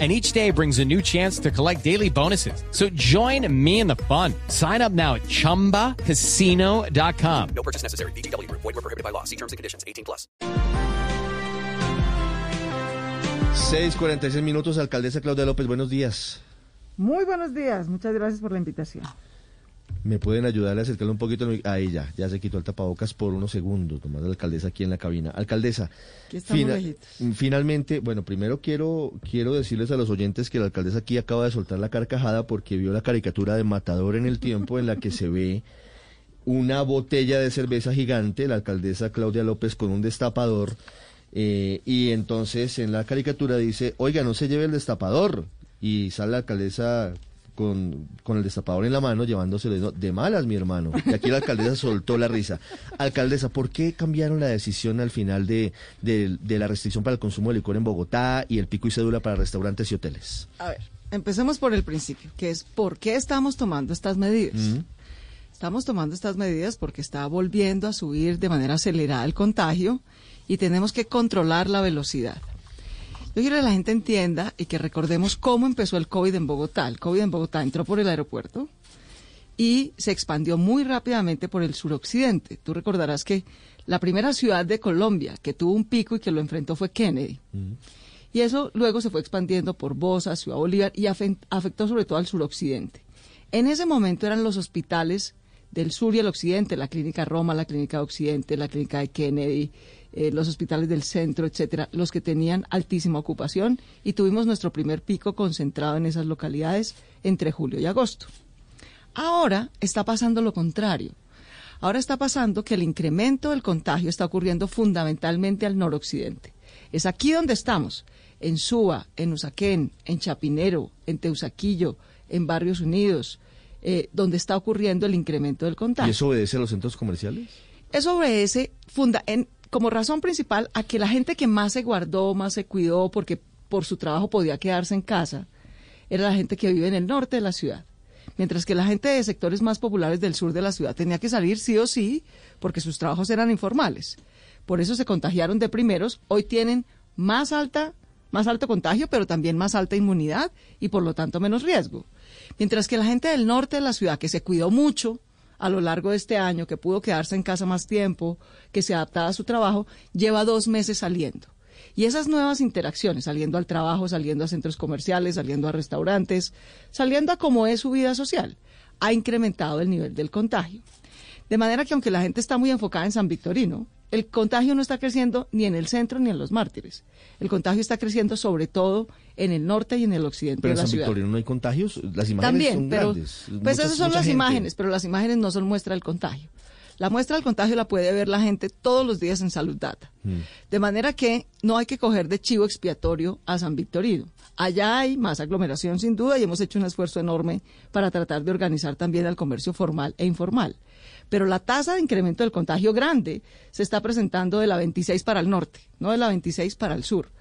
and each day brings a new chance to collect daily bonuses. So join me in the fun. Sign up now at ChumbaCasino.com. No purchase necessary. BGW. Void were prohibited by law. See terms and conditions. 18 plus. 6:46 minutos, alcaldesa Claudia López, buenos días. Muy buenos días, muchas gracias por la invitación. ¿Me pueden ayudar a acercarle un poquito? Ahí ya, ya se quitó el tapabocas por unos segundos, tomando la alcaldesa aquí en la cabina. Alcaldesa, fina- lejitos. finalmente, bueno, primero quiero, quiero decirles a los oyentes que la alcaldesa aquí acaba de soltar la carcajada porque vio la caricatura de Matador en el tiempo en la que se ve una botella de cerveza gigante, la alcaldesa Claudia López con un destapador, eh, y entonces en la caricatura dice, oiga, no se lleve el destapador, y sale la alcaldesa con, con el destapador en la mano, llevándoselo de, malas, mi hermano. Y aquí la alcaldesa soltó la risa. Alcaldesa, ¿por qué cambiaron la decisión al final de, de, de la restricción para el consumo de licor en Bogotá y el pico y cédula para restaurantes y hoteles? A ver, empecemos por el principio, que es por qué estamos tomando estas medidas. Estamos tomando estas medidas porque está volviendo a subir de manera acelerada el contagio y tenemos que controlar la velocidad. Yo quiero que la gente entienda y que recordemos cómo empezó el COVID en Bogotá. El COVID en Bogotá entró por el aeropuerto y se expandió muy rápidamente por el suroccidente. Tú recordarás que la primera ciudad de Colombia que tuvo un pico y que lo enfrentó fue Kennedy. Y eso luego se fue expandiendo por Bosa, Ciudad Bolívar y afectó sobre todo al suroccidente. En ese momento eran los hospitales del sur y el occidente, la clínica Roma, la clínica de Occidente, la clínica de Kennedy, eh, los hospitales del centro, etcétera, los que tenían altísima ocupación y tuvimos nuestro primer pico concentrado en esas localidades entre julio y agosto. Ahora está pasando lo contrario. Ahora está pasando que el incremento del contagio está ocurriendo fundamentalmente al noroccidente. Es aquí donde estamos, en Suba, en Usaquén, en Chapinero, en Teusaquillo, en Barrios Unidos, eh, donde está ocurriendo el incremento del ¿Y contagio. eso obedece a los centros comerciales? Eso obedece funda en- como razón principal a que la gente que más se guardó, más se cuidó, porque por su trabajo podía quedarse en casa, era la gente que vive en el norte de la ciudad. Mientras que la gente de sectores más populares del sur de la ciudad tenía que salir sí o sí, porque sus trabajos eran informales. Por eso se contagiaron de primeros. Hoy tienen más alta, más alto contagio, pero también más alta inmunidad y por lo tanto menos riesgo. Mientras que la gente del norte de la ciudad, que se cuidó mucho a lo largo de este año, que pudo quedarse en casa más tiempo, que se adaptaba a su trabajo, lleva dos meses saliendo. Y esas nuevas interacciones, saliendo al trabajo, saliendo a centros comerciales, saliendo a restaurantes, saliendo a cómo es su vida social, ha incrementado el nivel del contagio. De manera que aunque la gente está muy enfocada en San Victorino, el contagio no está creciendo ni en el centro ni en los mártires. El contagio está creciendo sobre todo en el norte y en el occidente Pero de en la San ciudad. Victorino no hay contagios, las imágenes También, son pero grandes. pues muchas- esas son las gente. imágenes, pero las imágenes no son muestra del contagio. La muestra del contagio la puede ver la gente todos los días en Salud Data. Mm. De manera que no hay que coger de chivo expiatorio a San Victorino. Allá hay más aglomeración sin duda y hemos hecho un esfuerzo enorme para tratar de organizar también al comercio formal e informal. Pero la tasa de incremento del contagio grande se está presentando de la 26 para el norte, no de la 26 para el sur,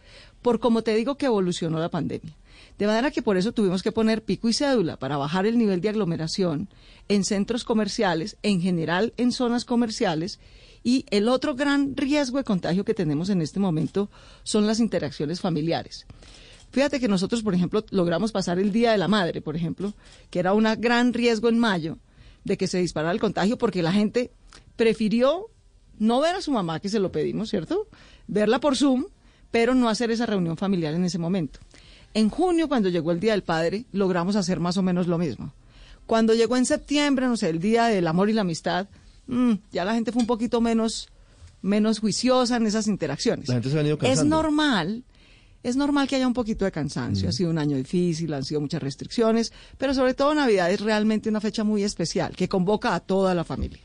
por como te digo que evolucionó la pandemia. De manera que por eso tuvimos que poner pico y cédula para bajar el nivel de aglomeración en centros comerciales, en general en zonas comerciales. Y el otro gran riesgo de contagio que tenemos en este momento son las interacciones familiares. Fíjate que nosotros, por ejemplo, logramos pasar el Día de la Madre, por ejemplo, que era un gran riesgo en mayo de que se disparara el contagio porque la gente prefirió no ver a su mamá, que se lo pedimos, ¿cierto? Verla por Zoom, pero no hacer esa reunión familiar en ese momento. En junio, cuando llegó el Día del Padre, logramos hacer más o menos lo mismo. Cuando llegó en septiembre, no sé, el Día del Amor y la Amistad, mm, ya la gente fue un poquito menos, menos juiciosa en esas interacciones. La gente se ha venido es normal, es normal que haya un poquito de cansancio. Ha sido un año difícil, han sido muchas restricciones, pero sobre todo Navidad es realmente una fecha muy especial que convoca a toda la familia.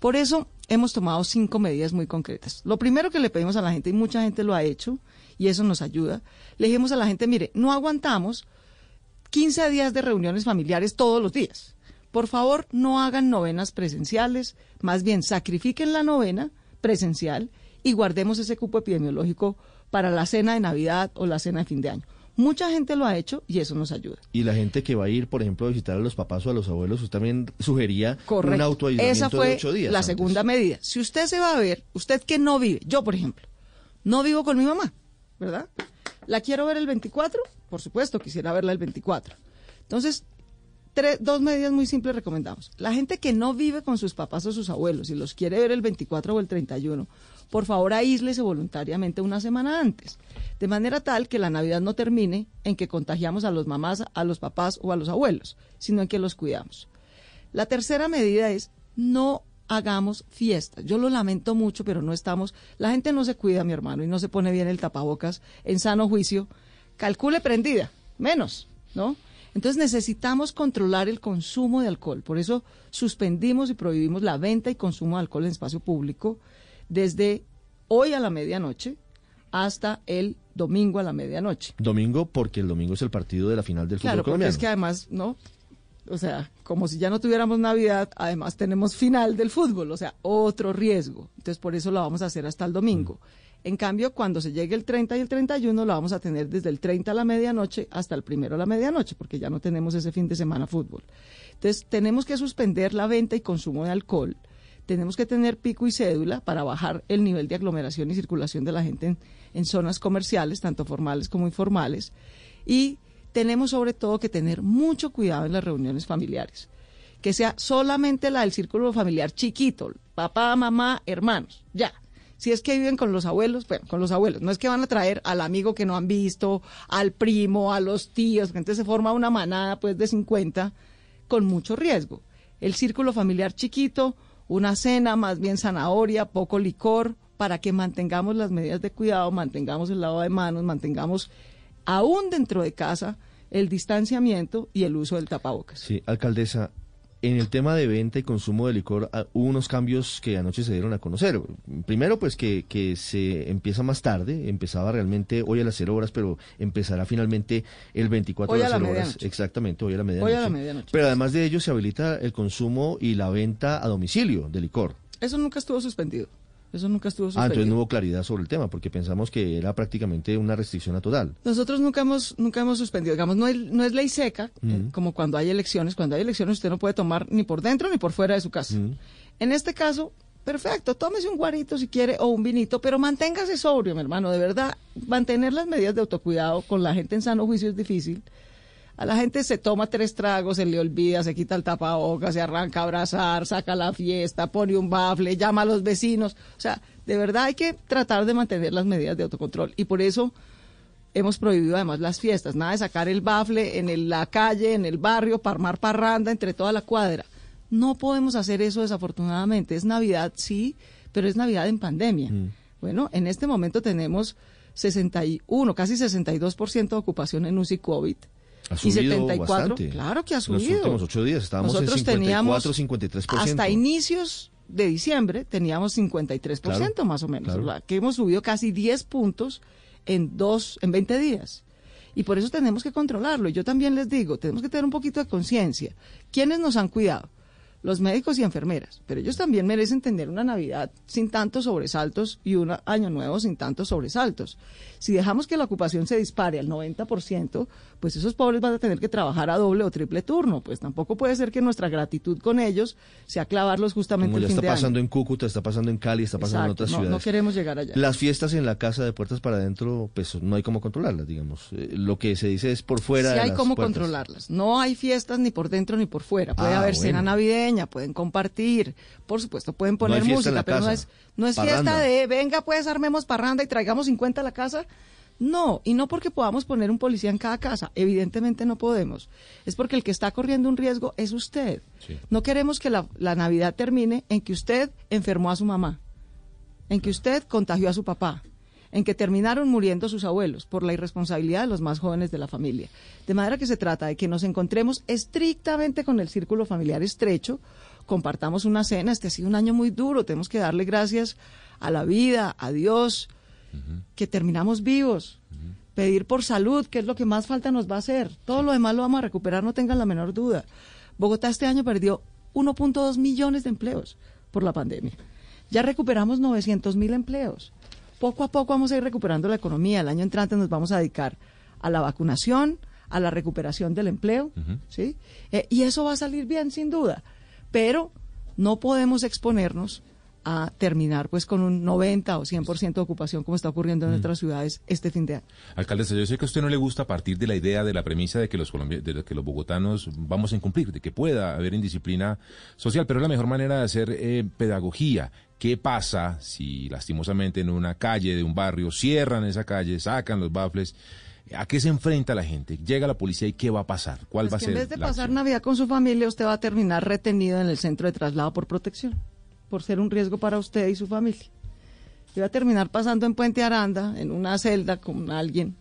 Por eso hemos tomado cinco medidas muy concretas. Lo primero que le pedimos a la gente, y mucha gente lo ha hecho, y eso nos ayuda, le dijimos a la gente, mire, no aguantamos 15 días de reuniones familiares todos los días. Por favor, no hagan novenas presenciales, más bien sacrifiquen la novena presencial y guardemos ese cupo epidemiológico para la cena de Navidad o la cena de fin de año. Mucha gente lo ha hecho y eso nos ayuda. Y la gente que va a ir, por ejemplo, a visitar a los papás o a los abuelos, usted también sugería un Correcto. autoaislamiento Esa fue de ocho días. la antes. segunda medida. Si usted se va a ver, usted que no vive, yo por ejemplo, no vivo con mi mamá, ¿verdad? ¿La quiero ver el 24? Por supuesto, quisiera verla el 24. Entonces, tres, dos medidas muy simples recomendamos. La gente que no vive con sus papás o sus abuelos y los quiere ver el 24 o el 31, por favor aíslese voluntariamente una semana antes, de manera tal que la Navidad no termine en que contagiamos a los mamás, a los papás o a los abuelos, sino en que los cuidamos. La tercera medida es no hagamos fiestas. Yo lo lamento mucho, pero no estamos. La gente no se cuida, mi hermano, y no se pone bien el tapabocas en sano juicio. Calcule prendida, menos, ¿no? Entonces necesitamos controlar el consumo de alcohol. Por eso suspendimos y prohibimos la venta y consumo de alcohol en espacio público desde hoy a la medianoche hasta el domingo a la medianoche. Domingo, porque el domingo es el partido de la final del fútbol Claro, porque colombiano. es que además, ¿no? O sea, como si ya no tuviéramos Navidad, además tenemos final del fútbol, o sea, otro riesgo. Entonces, por eso lo vamos a hacer hasta el domingo. En cambio, cuando se llegue el 30 y el 31, lo vamos a tener desde el 30 a la medianoche hasta el primero a la medianoche, porque ya no tenemos ese fin de semana fútbol. Entonces, tenemos que suspender la venta y consumo de alcohol. Tenemos que tener pico y cédula para bajar el nivel de aglomeración y circulación de la gente en, zonas comerciales, tanto formales como informales. Y tenemos sobre todo que tener mucho cuidado en las reuniones familiares. Que sea solamente la del círculo familiar chiquito, papá, mamá, hermanos, ya. Si es que viven con los abuelos, bueno, con los abuelos. No es que van a traer al amigo que no han visto, al primo, a los tíos, entonces se forma una manada pues de 50 con mucho riesgo. El círculo familiar chiquito, una cena más bien zanahoria, poco licor, para que mantengamos las medidas de cuidado, mantengamos el lavado de manos, mantengamos aún dentro de casa el distanciamiento y el uso del tapabocas. Sí, alcaldesa, en el tema de venta y consumo de licor ah, hubo unos cambios que anoche se dieron a conocer. Primero, pues que, que se empieza más tarde, empezaba realmente hoy a las 0 horas, pero empezará finalmente el 24 Hoy a a las la 0 horas. Exactamente, hoy a la medianoche. Hoy a la medianoche. Pero además de ello se habilita el consumo y la venta a domicilio de licor. Eso nunca estuvo suspendido. Eso nunca estuvo Ah, suspendido. entonces no hubo claridad sobre el tema, porque pensamos que era prácticamente una restricción a total. Nosotros nunca hemos, nunca hemos suspendido, digamos, no es, no es ley seca, eh, como cuando hay elecciones. Cuando hay elecciones usted no puede tomar ni por dentro ni por fuera de su casa. En este caso, perfecto, tómese un guarito si quiere o un vinito, pero manténgase sobrio, mi hermano, de verdad. Mantener las medidas de autocuidado con la gente en sano juicio es difícil. A la gente se toma tres tragos, se le olvida, se quita el tapabocas, se arranca a abrazar, saca la fiesta, pone un bafle, llama a los vecinos. O sea, de verdad hay que tratar de mantener las medidas de autocontrol. Y por eso hemos prohibido además las fiestas. Nada de sacar el bafle en el- la calle, en el barrio, para armar parranda entre toda la cuadra. No podemos hacer eso desafortunadamente. Es Navidad, sí, pero es Navidad en pandemia. Bueno, en este momento tenemos 61, casi 62% de ocupación en UCI COVID. Ha y subido 74, bastante. claro que ha En subido. Los últimos ocho días estábamos Nosotros en teníamos 54, 53%. hasta inicios de diciembre teníamos 53% Claro, más o menos, claro. que hemos subido casi 10 puntos en dos en 20 días. Y por eso tenemos que controlarlo. Y yo también les digo, tenemos que tener un poquito de conciencia. ¿Quiénes nos han cuidado? Los médicos y enfermeras, pero ellos también merecen tener una Navidad sin tantos sobresaltos y un año nuevo sin tantos sobresaltos. Si dejamos que la ocupación se dispare al 90%, pues esos pobres van a tener que trabajar a doble o triple turno. Pues tampoco puede ser que nuestra gratitud con ellos sea clavarlos justamente Como ya el fin está de año. pasando en Cúcuta, está pasando en Cali, está pasando en otras no- ciudades. no queremos llegar allá. Las fiestas en la casa de puertas para adentro, pues no hay cómo controlarlas, digamos. Eh, lo que se dice es por fuera Sí de hay las cómo puertas. controlarlas. No hay fiestas ni por dentro ni por fuera. Puede Ah, haber bueno. cena navideña, pueden compartir, por supuesto, pueden poner música, pero no es, no es Parranda. fiesta de venga, pues armemos parranda y traigamos 50 a la casa. No, y no porque podamos poner un policía en cada casa, evidentemente no podemos. Es porque el que está corriendo un riesgo es usted. Sí. No queremos que la, la Navidad termine en que usted enfermó a su mamá, en que usted contagió a su papá, en que terminaron muriendo sus abuelos por la irresponsabilidad de los más jóvenes de la familia. De manera que se trata de que nos encontremos estrictamente con el círculo familiar estrecho, compartamos una cena, este ha sido un año muy duro, tenemos que darle gracias a la vida, a Dios, que terminamos vivos, pedir por salud, que es lo que más falta nos va a hacer. Todo lo demás lo vamos a recuperar, no tengan la menor duda. Bogotá este año perdió 1.2 millones de empleos por la pandemia. Ya recuperamos 900 mil empleos. Poco a poco vamos a ir recuperando la economía. El año entrante nos vamos a dedicar a la vacunación, a la recuperación del empleo, ¿sí? Eh, y eso va a salir bien, sin duda. Pero no podemos exponernos a terminar pues con un 90 o 100% de ocupación como está ocurriendo en nuestras ciudades este fin de año. Alcaldesa, yo sé que a usted no le gusta partir de la idea, de la premisa de que los colombi- de que los bogotanos vamos a incumplir, de que pueda haber indisciplina social, pero es la mejor manera de hacer eh, pedagogía. ¿Qué pasa si lastimosamente en una calle de un barrio cierran esa calle, sacan los bafles? ¿A qué se enfrenta la gente? Llega la policía y ¿qué va a pasar? ¿Cuál Pues va a ser en vez de la pasar acción? Navidad con su familia, usted va a terminar retenido en el centro de traslado por protección, por ser un riesgo para usted y su familia. Va a terminar pasando en Puente Aranda, en una celda con alguien,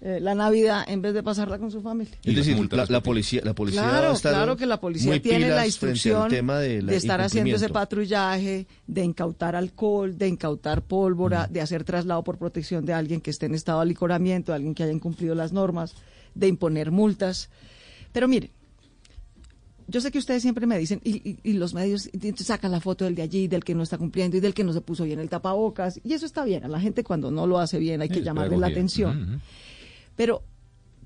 eh, la Navidad, en vez de pasarla con su familia. Y Es decir, la, la policía, la policía va a Claro, estar claro que la policía tiene la instrucción tema de, la de estar haciendo ese patrullaje, de incautar alcohol, de incautar pólvora, de hacer traslado por protección de alguien que esté en estado de alicoramiento, de alguien que haya incumplido las normas, de imponer multas. Pero miren, yo sé que ustedes siempre me dicen, y, y- y los medios sacan la foto del de allí, del que no está cumpliendo y del que no se puso bien el tapabocas, y eso está bien, a la gente cuando no lo hace bien hay que llamarle la atención. Pero,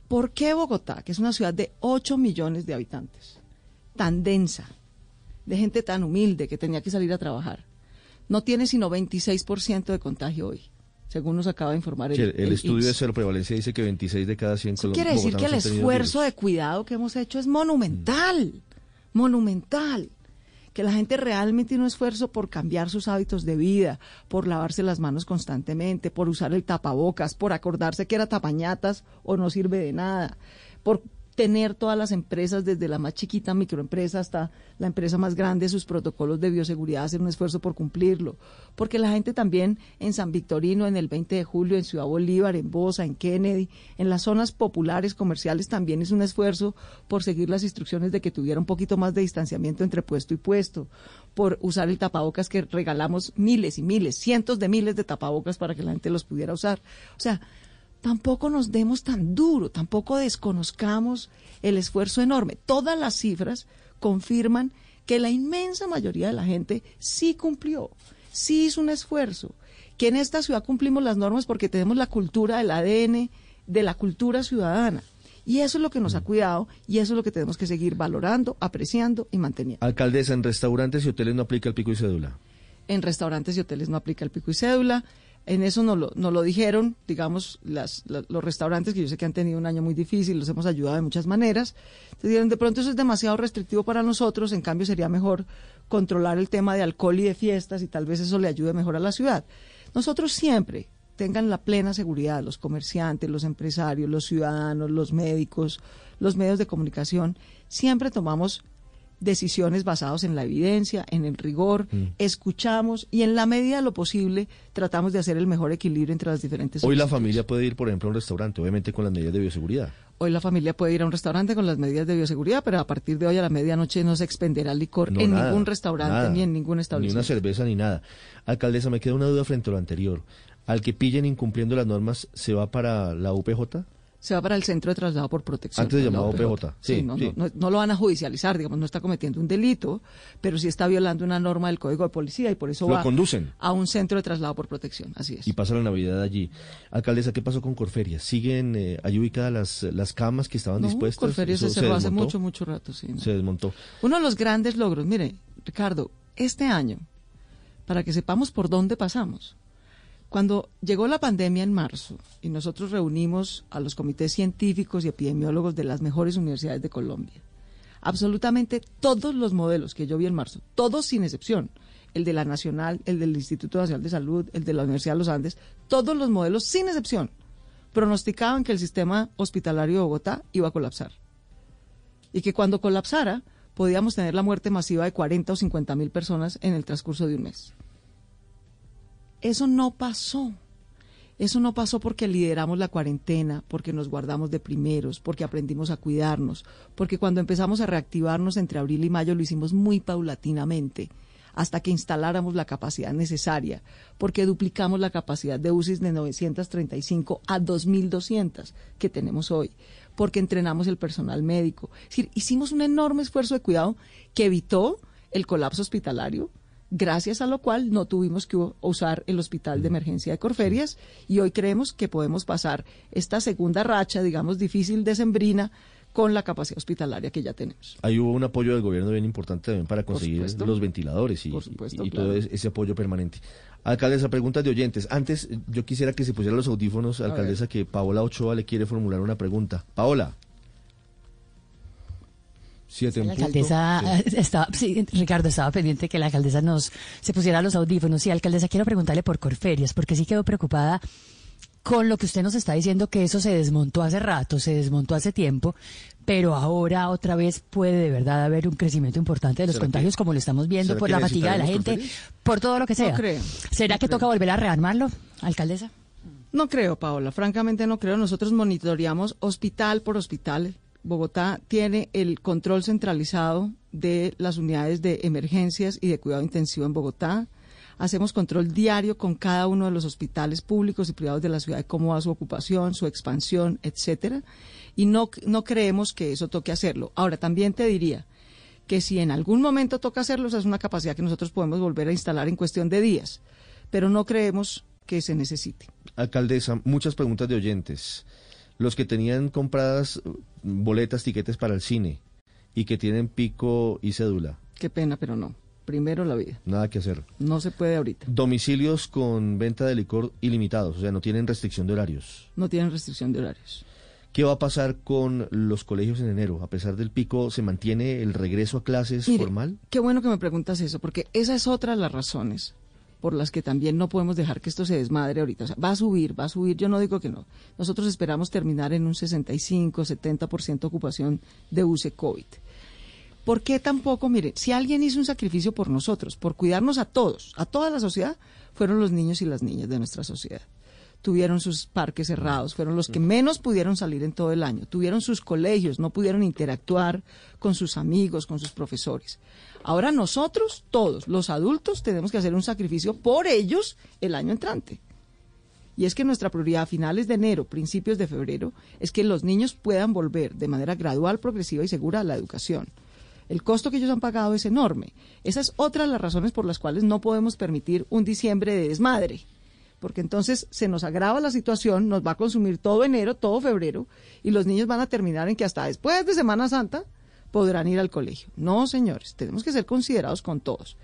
¿por qué Bogotá, que es una ciudad de 8 millones de habitantes, tan densa, de gente tan humilde que tenía que salir a trabajar, no tiene sino 26% de contagio hoy, según nos acaba de informar el, Sí, el, el estudio de INS? cero prevalencia dice que 26 de cada 100 Eso colom- quiere decir que el esfuerzo de cuidado que hemos hecho es monumental, monumental. Que la gente realmente tiene un esfuerzo por cambiar sus hábitos de vida, por lavarse las manos constantemente, por usar el tapabocas, por acordarse que era tapañatas o no sirve de nada, por tener todas las empresas, desde la más chiquita microempresa hasta la empresa más grande, sus protocolos de bioseguridad, hacer un esfuerzo por cumplirlo. Porque la gente también en San Victorino, en el 20 de julio, en Ciudad Bolívar, en Bosa, en Kennedy, en las zonas populares, comerciales, también es un esfuerzo por seguir las instrucciones de que tuviera un poquito más de distanciamiento entre puesto y puesto, por usar el tapabocas que regalamos miles y miles, cientos de miles de tapabocas para que la gente los pudiera usar. O sea, tampoco nos demos tan duro, tampoco desconozcamos el esfuerzo enorme. Todas las cifras confirman que la inmensa mayoría de la gente sí cumplió, sí hizo un esfuerzo, que en esta ciudad cumplimos las normas porque tenemos la cultura, el ADN de la cultura ciudadana. Y eso es lo que nos ha cuidado y eso es lo que tenemos que seguir valorando, apreciando y manteniendo. Alcaldesa, en restaurantes y hoteles no aplica el pico y cédula. En restaurantes y hoteles no aplica el pico y cédula. En eso nos lo, dijeron, digamos, las, la- los restaurantes que yo sé que han tenido un año muy difícil, los hemos ayudado de muchas maneras. Entonces dijeron, de pronto eso es demasiado restrictivo para nosotros, en cambio sería mejor controlar el tema de alcohol y de fiestas y tal vez eso le ayude mejor a la ciudad. Nosotros siempre tengan la plena seguridad, los comerciantes, los empresarios, los ciudadanos, los médicos, los medios de comunicación, siempre tomamos decisiones basadas en la evidencia, en el rigor, escuchamos y en la medida de lo posible tratamos de hacer el mejor equilibrio entre las diferentes Hoy la familia puede ir, por ejemplo, a un restaurante, obviamente con las medidas de bioseguridad. Hoy la familia puede ir a un restaurante con las medidas de bioseguridad, pero a partir de hoy a la medianoche no se expenderá licor No, en nada, ningún restaurante nada. ni en ningún Ni una establecimiento. cerveza ni nada. Alcaldesa, me queda una duda frente a lo anterior. Al que pillen incumpliendo las normas, ¿se va para la UPJ? Se va para el centro de traslado por protección. Antes llamado. OPJ. Sí, Sí, no, sí. No, no- no lo van a judicializar, digamos, no está cometiendo un delito, pero sí está violando una norma del Código de Policía y por eso Lo va conducen. a un centro de traslado por protección. Así es. y pasa la Navidad allí. Alcaldesa, ¿qué pasó con Corferia? ¿Siguen eh, allí ubicadas las, las camas que estaban dispuestas? Corferia se ¿Eso cerró hace mucho, mucho rato, sí. Se desmontó. Uno de los grandes logros, mire, Ricardo, este año, para que sepamos por dónde pasamos, cuando llegó la pandemia en marzo y nosotros reunimos a los comités científicos y epidemiólogos de las mejores universidades de Colombia, absolutamente todos los modelos que yo vi en marzo, todos sin excepción, el de la Nacional, el del Instituto Nacional de Salud, el de la Universidad de los Andes, todos los modelos sin excepción pronosticaban que el sistema hospitalario de Bogotá iba a colapsar y que cuando colapsara podíamos tener la muerte masiva de 40 o 50 mil personas en el transcurso de un mes. Eso no pasó. Eso no pasó porque lideramos la cuarentena, porque nos guardamos de primeros, porque aprendimos a cuidarnos, porque cuando empezamos a reactivarnos entre abril y mayo lo hicimos muy paulatinamente, hasta que instaláramos la capacidad necesaria, porque duplicamos la capacidad de UCIs de 935 a 2.200 que tenemos hoy, porque entrenamos el personal médico. Es decir, hicimos un enorme esfuerzo de cuidado que evitó el colapso hospitalario, gracias a lo cual no tuvimos que usar el hospital de emergencia de Corferias y hoy creemos que podemos pasar esta segunda racha, digamos, difícil de sembrina con la capacidad hospitalaria que ya tenemos. Ahí hubo un apoyo del gobierno bien importante también para conseguir supuesto. los ventiladores y, Por supuesto, y claro. todo ese ese apoyo permanente. Alcaldesa, preguntas de oyentes. Antes, eh, yo quisiera que se pusieran los audífonos, alcaldesa, que Paola Ochoa le quiere formular una pregunta. Paola. Siete La alcaldesa Sí. estaba, sí, Ricardo estaba pendiente que la alcaldesa nos se pusiera los audífonos. Sí, alcaldesa, quiero preguntarle por Corferias, porque sí quedó preocupada con lo que usted nos está diciendo que eso se desmontó hace rato, se desmontó hace tiempo, pero ahora otra vez puede de verdad haber un crecimiento importante de los ¿Será contagios, que- como lo estamos viendo por la fatiga de la gente, por todo lo que sea. creo, ¿Será no que creo. toca volver a rearmarlo, alcaldesa? No creo, Paola, francamente no creo. Nosotros monitoreamos hospital por hospital. Bogotá tiene el control centralizado de las unidades de emergencias y de cuidado intensivo en Bogotá. Hacemos control diario con cada uno de los hospitales públicos y privados de la ciudad de cómo va su ocupación, su expansión, etcétera. Y no, no creemos que eso toque hacerlo. Ahora, también te diría que si en algún momento toca hacerlo, esa es una capacidad que nosotros podemos volver a instalar en cuestión de días. Pero no creemos que se necesite. Alcaldesa, muchas preguntas de oyentes. Los que tenían compradas eh, boletas, tiquetes para el cine y que tienen pico y cédula, Qué pena, pero no. Primero la vida. nada que hacer. No se puede ahorita. Domicilios con venta de licor ilimitados, o sea, no tienen restricción de horarios. No tienen restricción de horarios. ¿Qué va a pasar con los colegios en enero? A pesar del pico, ¿se mantiene el regreso a clases Mire, formal? Qué bueno que me preguntas eso, porque esa es otra de las razones por las que también no podemos dejar que esto se desmadre ahorita. O sea, va a subir, va a subir, yo no digo que no. Nosotros esperamos terminar en un 65, 70% ocupación de UCE COVID. ¿Por qué tampoco? Mire, si alguien hizo un sacrificio por nosotros, por cuidarnos a todos, a toda la sociedad, fueron los niños y las niñas de nuestra sociedad. Tuvieron sus parques cerrados, fueron los que menos pudieron salir en todo el año, tuvieron sus colegios, no pudieron interactuar con sus amigos, con sus profesores. Ahora nosotros, todos, los adultos, tenemos que hacer un sacrificio por ellos el año entrante. Y es que nuestra prioridad a finales de enero, principios de febrero, es que los niños puedan volver de manera gradual, progresiva y segura a la educación. El costo que ellos han pagado es enorme. Esa es otra de las razones por las cuales no podemos permitir un diciembre de desmadre. Porque entonces se nos agrava la situación, nos va a consumir todo enero, todo febrero, y los niños van a terminar en que hasta después de Semana Santa podrán ir al colegio. No, señores, tenemos que ser considerados con todos.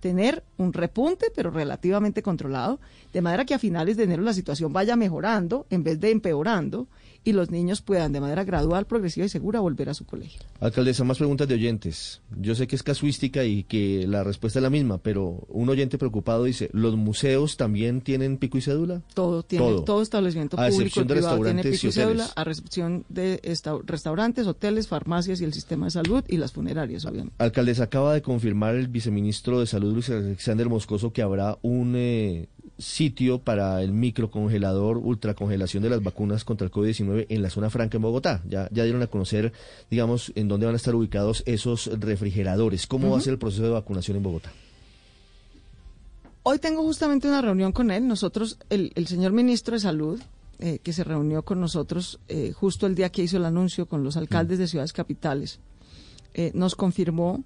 Tener un repunte, pero relativamente controlado, de manera que a finales de enero la situación vaya mejorando en vez de empeorando y los niños puedan de manera gradual, progresiva y segura volver a su colegio. Alcaldesa, más preguntas de oyentes. Yo sé que es casuística y que la respuesta es la misma, pero un oyente preocupado dice, ¿los museos también tienen pico y cédula? Todo tiene, Todo. todo, establecimiento A público excepción y de privado tiene restaurantes pico y y cédula, a recepción de esta- restaurantes, hoteles, farmacias y el sistema de salud y las funerarias, obviamente. Alcaldesa, acaba de confirmar el viceministro de Salud, Luis Alexander Moscoso, que habrá un eh, sitio para el microcongelador, ultracongelación de las vacunas contra el COVID-19 en la zona franca en Bogotá. Ya, ya dieron a conocer, digamos, en dónde van a estar ubicados esos refrigeradores. ¿Cómo va a ser el proceso de vacunación en Bogotá? Hoy tengo justamente una reunión con él. Nosotros, el, el señor ministro de Salud, eh, que se reunió con nosotros eh, justo el día que hizo el anuncio con los alcaldes de ciudades capitales, eh, nos confirmó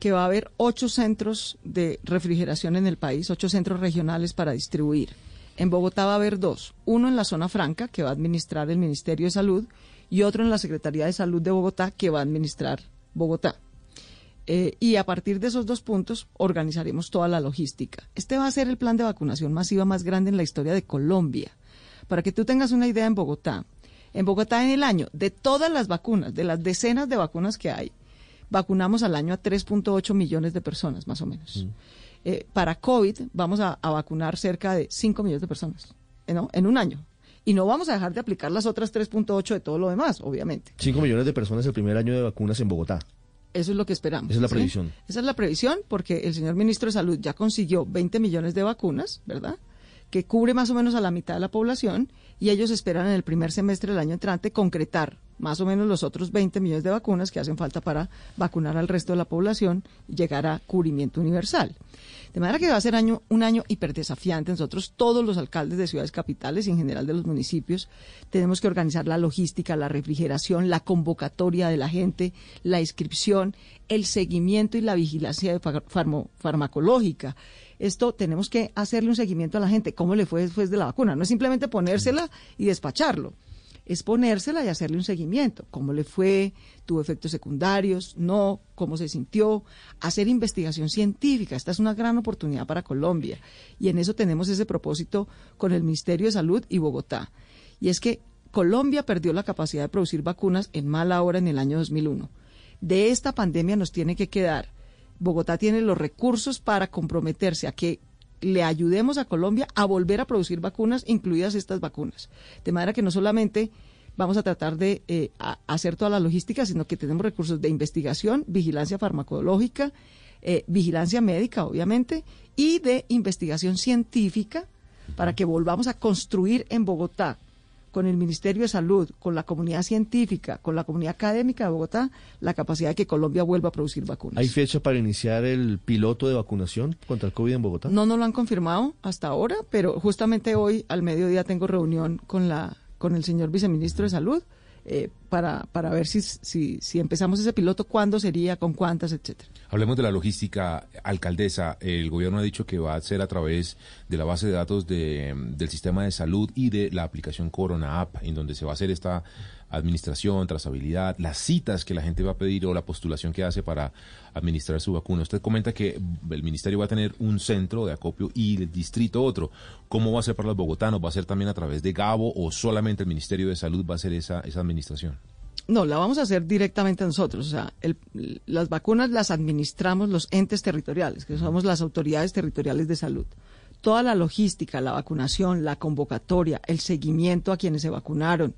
que va a haber ocho centros de refrigeración en el país, ocho centros regionales para distribuir. En Bogotá va a haber dos, uno en la zona franca, que va a administrar el Ministerio de Salud, y otro en la Secretaría de Salud de Bogotá, que va a administrar Bogotá. Eh, y a partir de esos dos puntos organizaremos toda la logística. Este va a ser el plan de vacunación masiva más grande en la historia de Colombia. Para que tú tengas una idea en Bogotá, en Bogotá en el año, de todas las vacunas, de las decenas de vacunas que hay, vacunamos al año a 3.8 millones de personas, más o menos. Eh, para COVID vamos a, a vacunar cerca de 5 millones de personas eh, ¿no? en un año. Y no vamos a dejar de aplicar las otras 3.8 de todo lo demás, obviamente. 5 millones de personas el primer año de vacunas en Bogotá. Eso es lo que esperamos. Esa es la ¿sí? previsión. Esa es la previsión porque el señor ministro de Salud ya consiguió 20 millones de vacunas, ¿verdad? Que cubre más o menos a la mitad de la población y ellos esperan en el primer semestre del año entrante concretar más o menos los otros 20 millones de vacunas que hacen falta para vacunar al resto de la población y llegar a cubrimiento universal. De manera que va a ser año, un año hiperdesafiante. Nosotros, todos los alcaldes de ciudades capitales y en general de los municipios, tenemos que organizar la logística, la refrigeración, la convocatoria de la gente, la inscripción, el seguimiento y la vigilancia farmacológica. Esto tenemos que hacerle un seguimiento a la gente. ¿Cómo le fue después de la vacuna? No es simplemente ponérsela y despacharlo es ponérsela y hacerle un seguimiento. ¿Cómo le fue? ¿Tuvo efectos secundarios? ¿No? ¿Cómo se sintió? Hacer investigación científica. Esta es una gran oportunidad para Colombia. Y en eso tenemos ese propósito con el Ministerio de Salud y Bogotá. Y es que Colombia perdió la capacidad de producir vacunas en mala hora en el año 2001. De esta pandemia nos tiene que quedar. Bogotá tiene los recursos para comprometerse a que le ayudemos a Colombia a volver a producir vacunas, incluidas estas vacunas. De manera que no solamente vamos a tratar de eh, hacer toda la logística, sino que tenemos recursos de investigación, vigilancia farmacológica, eh, vigilancia médica, obviamente, y de investigación científica para que volvamos a construir en Bogotá con el Ministerio de Salud, con la comunidad científica, con la comunidad académica de Bogotá, la capacidad de que Colombia vuelva a producir vacunas. ¿Hay fecha para iniciar el piloto de vacunación contra el COVID en Bogotá? No, no lo han confirmado hasta ahora, pero justamente hoy al mediodía tengo reunión con la con el señor viceministro de Salud eh, para, para ver si, si, si empezamos ese piloto, cuándo sería, con cuántas, etcétera. Hablemos de la logística, alcaldesa. El gobierno ha dicho que va a ser a través de la base de datos de, del sistema de salud y de la aplicación Corona App, en donde se va a hacer esta administración, trazabilidad, las citas que la gente va a pedir o la postulación que hace para administrar su vacuna. Usted comenta que el ministerio va a tener un centro de acopio y el distrito otro. ¿Cómo va a ser para los bogotanos? ¿Va a ser también a través de Gabo o solamente el Ministerio de Salud va a hacer esa, esa administración? No, la vamos a hacer directamente nosotros. O sea, las vacunas las administramos los entes territoriales, que somos las autoridades territoriales de salud. Toda la logística, la vacunación, la convocatoria, el seguimiento a quienes se vacunaron,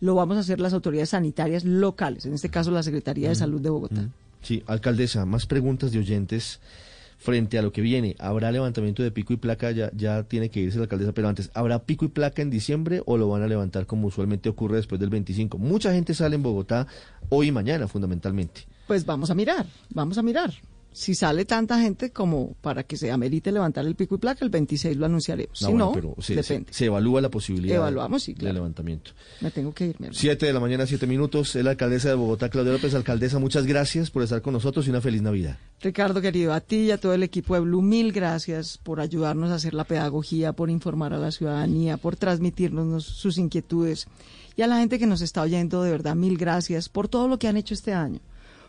lo vamos a hacer las autoridades sanitarias locales, en este caso la Secretaría de Salud de Bogotá. Sí, alcaldesa, más preguntas de oyentes frente a lo que viene. ¿Habrá levantamiento de pico y placa? Ya, ya tiene que irse la alcaldesa, pero antes, ¿habrá pico y placa en diciembre o lo van a levantar como usualmente ocurre después del 25? Mucha gente sale en Bogotá hoy y mañana, fundamentalmente. Pues vamos a mirar, vamos a mirar si sale tanta gente como para que se amerite levantar el pico y placa, el 26 lo anunciaremos. si no, se, depende. Se, evalúa la posibilidad Evaluamos, de levantamiento. Me tengo que ir. Siete de la mañana, siete minutos. Es la alcaldesa de Bogotá, Claudia López. Alcaldesa, muchas gracias por estar con nosotros y una feliz Navidad. Ricardo, querido, a ti y a todo el equipo de Blue, mil gracias por ayudarnos a hacer la pedagogía, por informar a la ciudadanía, por transmitirnos sus inquietudes. Y a la gente que nos está oyendo, de verdad, mil gracias por todo lo que han hecho este año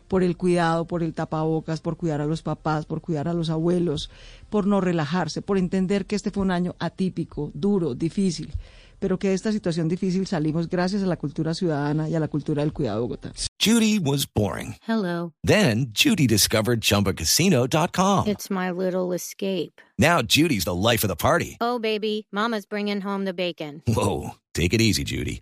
por el cuidado, por el tapabocas, por cuidar a los papás, por cuidar a los abuelos, por no relajarse, por entender que este fue un año atípico, duro, difícil, pero que de esta situación difícil salimos gracias a la cultura ciudadana y a la cultura del cuidado de Bogotá. Judy was boring. Hello. Then Judy discovered chumbacasino.com. It's my little escape. Now Judy's the life of the party. Oh baby, mama's bringing home the bacon. Whoa, take it easy Judy.